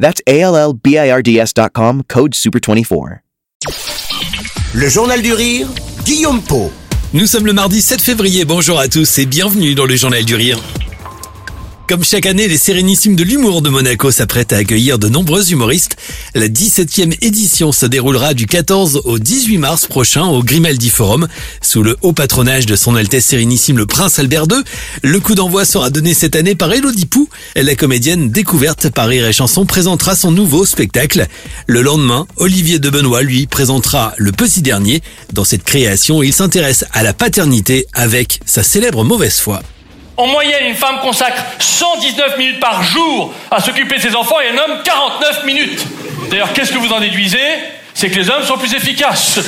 That's A L L B I R D S.com, code SUPER24. Le Journal du Rire, Guillaume Po. Nous sommes le mardi 7 février, bonjour à tous et bienvenue dans le Journal du Rire. Comme chaque année, les Sérénissimes de l'humour de Monaco s'apprêtent à accueillir de nombreux humoristes. La 17e édition se déroulera du 14 au 18 mars prochain au Grimaldi Forum, sous le haut patronage de son Altesse Sérénissime le Prince Albert II. Le coup d'envoi sera donné cette année par Elodie Pou. La comédienne découverte par Rire Chanson présentera son nouveau spectacle. Le lendemain, Olivier de Benoît lui présentera Le Petit Dernier. Dans cette création, il s'intéresse à la paternité avec sa célèbre mauvaise foi. En moyenne, une femme consacre 119 minutes par jour à s'occuper de ses enfants et un homme 49 minutes. D'ailleurs, qu'est-ce que vous en déduisez? C'est que les hommes sont plus efficaces.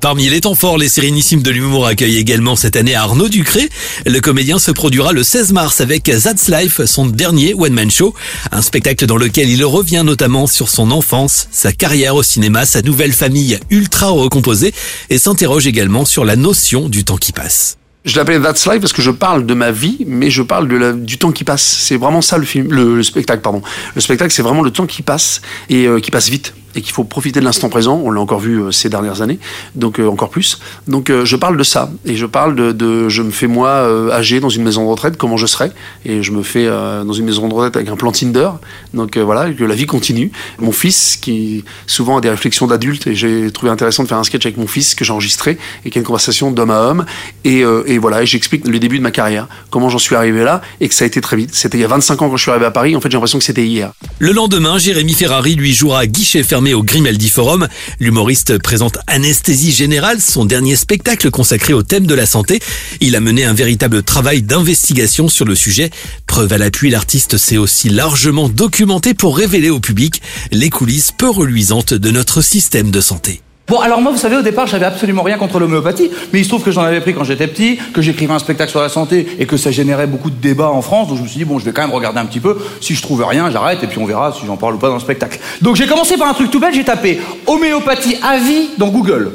Parmi les temps forts, les Sérénissimes de l'humour accueillent également cette année Arnaud Ducré. Le comédien se produira le 16 mars avec That's Life, son dernier one-man show. Un spectacle dans lequel il revient notamment sur son enfance, sa carrière au cinéma, sa nouvelle famille ultra recomposée et s'interroge également sur la notion du temps qui passe. Je l'appelais That's Life parce que je parle de ma vie, mais je parle du temps qui passe. C'est vraiment ça le film, le, le spectacle, pardon. Le spectacle, c'est vraiment le temps qui passe et euh, qui passe vite et qu'il faut profiter de l'instant présent. On l'a encore vu euh, ces dernières années, donc euh, encore plus. Donc euh, je parle de ça et je parle de, je me fais moi âgé dans une maison de retraite, comment je serai et je me fais dans une maison de retraite avec un plan Tinder. Donc voilà, que la vie continue. Mon fils qui souvent a des réflexions d'adulte et j'ai trouvé intéressant de faire un sketch avec mon fils que j'ai enregistré et qui a une conversation d'homme à homme et, et voilà, et j'explique le début de ma carrière, comment j'en suis arrivé là et que ça a été très vite. C'était il y a 25 ans quand je suis arrivé à Paris. En fait, j'ai l'impression que c'était hier. Le lendemain, Jérémy Ferrari lui jouera guichet fermé au Grimaldi Forum. L'humoriste présente Anesthésie Générale, son dernier spectacle consacré au thème de la santé. Il a mené un véritable travail d'investigation sur le sujet. Preuve à l'appui, l'artiste s'est aussi largement documenté pour révéler au public les coulisses peu reluisantes de notre système de santé. Bon, alors moi, vous savez, au départ, j'avais absolument rien contre l'homéopathie, mais il se trouve que j'en avais pris quand j'étais petit, que j'écrivais un spectacle sur la santé et que ça générait beaucoup de débats en France, donc je me suis dit, bon, je vais quand même regarder un petit peu, si je trouve rien, j'arrête et puis on verra si j'en parle ou pas dans le spectacle. Donc j'ai commencé par un truc tout bête, j'ai tapé homéopathie à vie dans Google.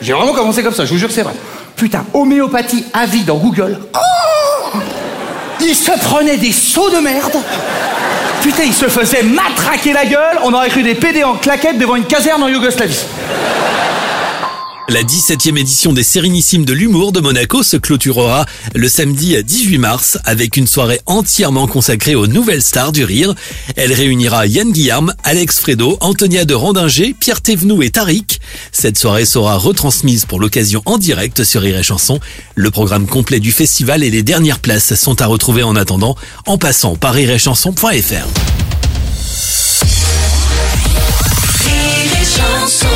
J'ai vraiment commencé comme ça, je vous jure que c'est vrai. Putain, homéopathie à vie dans Google. Oh il se prenait des sauts de merde. Putain, il se faisait matraquer la gueule. On aurait cru des PD en claquette devant une caserne en Yougoslavie. La 17e édition des Sérénissimes de l'humour de Monaco se clôturera le samedi 18 mars avec une soirée entièrement consacrée aux nouvelles stars du rire. Elle réunira Yann Guillarme, Alex Fredo, Antonia de Randinger, Pierre Thévenoud et Tariq. Cette soirée sera retransmise pour l'occasion en direct sur Rire Chanson. Le programme complet du festival et les dernières places sont à retrouver en attendant en passant par rireetchanson.fr. Rire et chanson